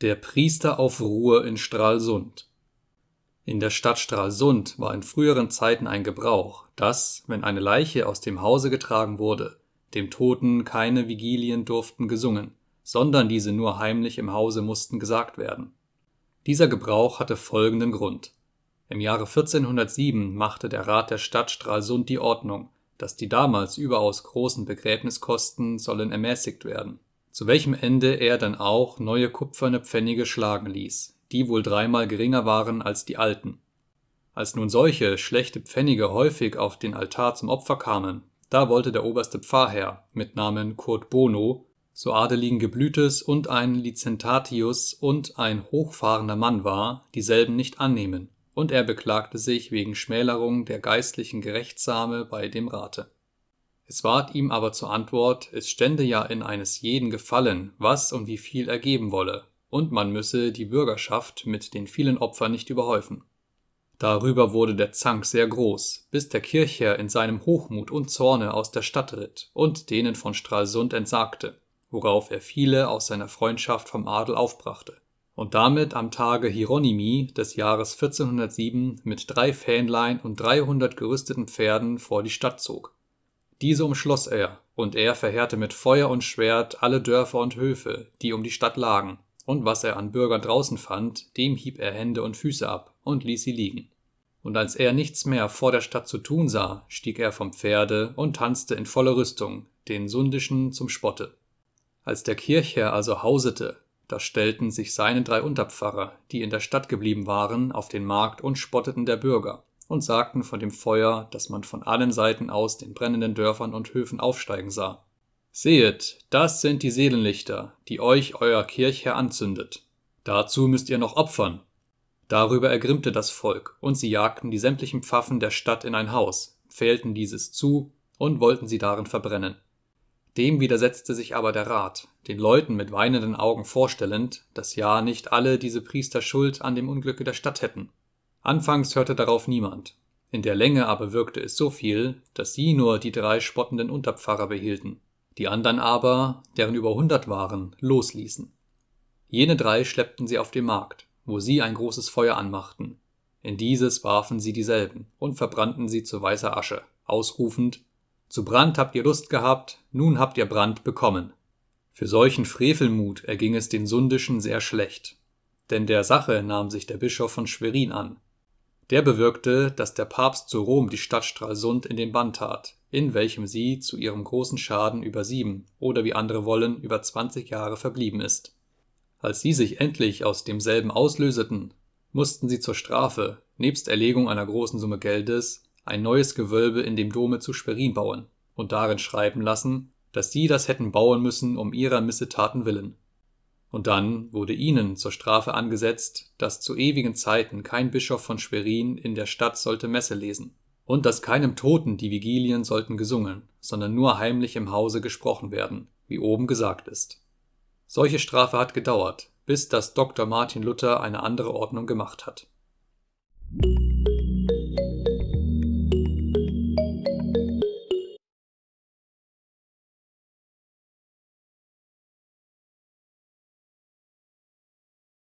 Der Priester auf Ruhe in Stralsund. In der Stadt Stralsund war in früheren Zeiten ein Gebrauch, dass, wenn eine Leiche aus dem Hause getragen wurde, dem Toten keine Vigilien durften gesungen, sondern diese nur heimlich im Hause mussten gesagt werden. Dieser Gebrauch hatte folgenden Grund. Im Jahre 1407 machte der Rat der Stadt Stralsund die Ordnung, dass die damals überaus großen Begräbniskosten sollen ermäßigt werden zu welchem Ende er dann auch neue kupferne Pfennige schlagen ließ, die wohl dreimal geringer waren als die alten. Als nun solche schlechte Pfennige häufig auf den Altar zum Opfer kamen, da wollte der oberste Pfarrherr mit Namen Kurt Bono, so adeligen Geblütes und ein Licentatius und ein hochfahrender Mann war, dieselben nicht annehmen, und er beklagte sich wegen Schmälerung der geistlichen Gerechtsame bei dem Rate es ward ihm aber zur Antwort, es stände ja in eines jeden Gefallen, was und wie viel er geben wolle, und man müsse die Bürgerschaft mit den vielen Opfern nicht überhäufen. Darüber wurde der Zank sehr groß, bis der Kirchherr in seinem Hochmut und Zorne aus der Stadt ritt und denen von Stralsund entsagte, worauf er viele aus seiner Freundschaft vom Adel aufbrachte, und damit am Tage Hieronymi des Jahres 1407 mit drei Fähnlein und dreihundert gerüsteten Pferden vor die Stadt zog diese umschloss er, und er verheerte mit Feuer und Schwert alle Dörfer und Höfe, die um die Stadt lagen, und was er an Bürgern draußen fand, dem hieb er Hände und Füße ab und ließ sie liegen. Und als er nichts mehr vor der Stadt zu tun sah, stieg er vom Pferde und tanzte in voller Rüstung, den Sundischen zum Spotte. Als der Kirchherr also hausete, da stellten sich seine drei Unterpfarrer, die in der Stadt geblieben waren, auf den Markt und spotteten der Bürger, und sagten von dem Feuer, das man von allen Seiten aus den brennenden Dörfern und Höfen aufsteigen sah. Sehet, das sind die Seelenlichter, die euch euer Kirchherr anzündet. Dazu müsst ihr noch opfern. Darüber ergrimmte das Volk, und sie jagten die sämtlichen Pfaffen der Stadt in ein Haus, pfählten dieses zu und wollten sie darin verbrennen. Dem widersetzte sich aber der Rat, den Leuten mit weinenden Augen vorstellend, dass ja nicht alle diese Priester Schuld an dem Unglücke der Stadt hätten. Anfangs hörte darauf niemand, in der Länge aber wirkte es so viel, dass sie nur die drei spottenden Unterpfarrer behielten, die andern aber, deren über hundert waren, losließen. Jene drei schleppten sie auf den Markt, wo sie ein großes Feuer anmachten. In dieses warfen sie dieselben und verbrannten sie zu weißer Asche, ausrufend Zu Brand habt ihr Lust gehabt, nun habt ihr Brand bekommen. Für solchen Frevelmut erging es den Sundischen sehr schlecht, denn der Sache nahm sich der Bischof von Schwerin an, der bewirkte, dass der Papst zu Rom die Stadt Stralsund in den Bann tat, in welchem sie zu ihrem großen Schaden über sieben oder wie andere wollen über zwanzig Jahre verblieben ist. Als sie sich endlich aus demselben auslöseten, mussten sie zur Strafe, nebst Erlegung einer großen Summe Geldes, ein neues Gewölbe in dem Dome zu Schwerin bauen und darin schreiben lassen, dass sie das hätten bauen müssen um ihrer Missetaten willen und dann wurde ihnen zur Strafe angesetzt, dass zu ewigen Zeiten kein Bischof von Schwerin in der Stadt sollte Messe lesen, und dass keinem Toten die Vigilien sollten gesungen, sondern nur heimlich im Hause gesprochen werden, wie oben gesagt ist. Solche Strafe hat gedauert, bis dass Dr. Martin Luther eine andere Ordnung gemacht hat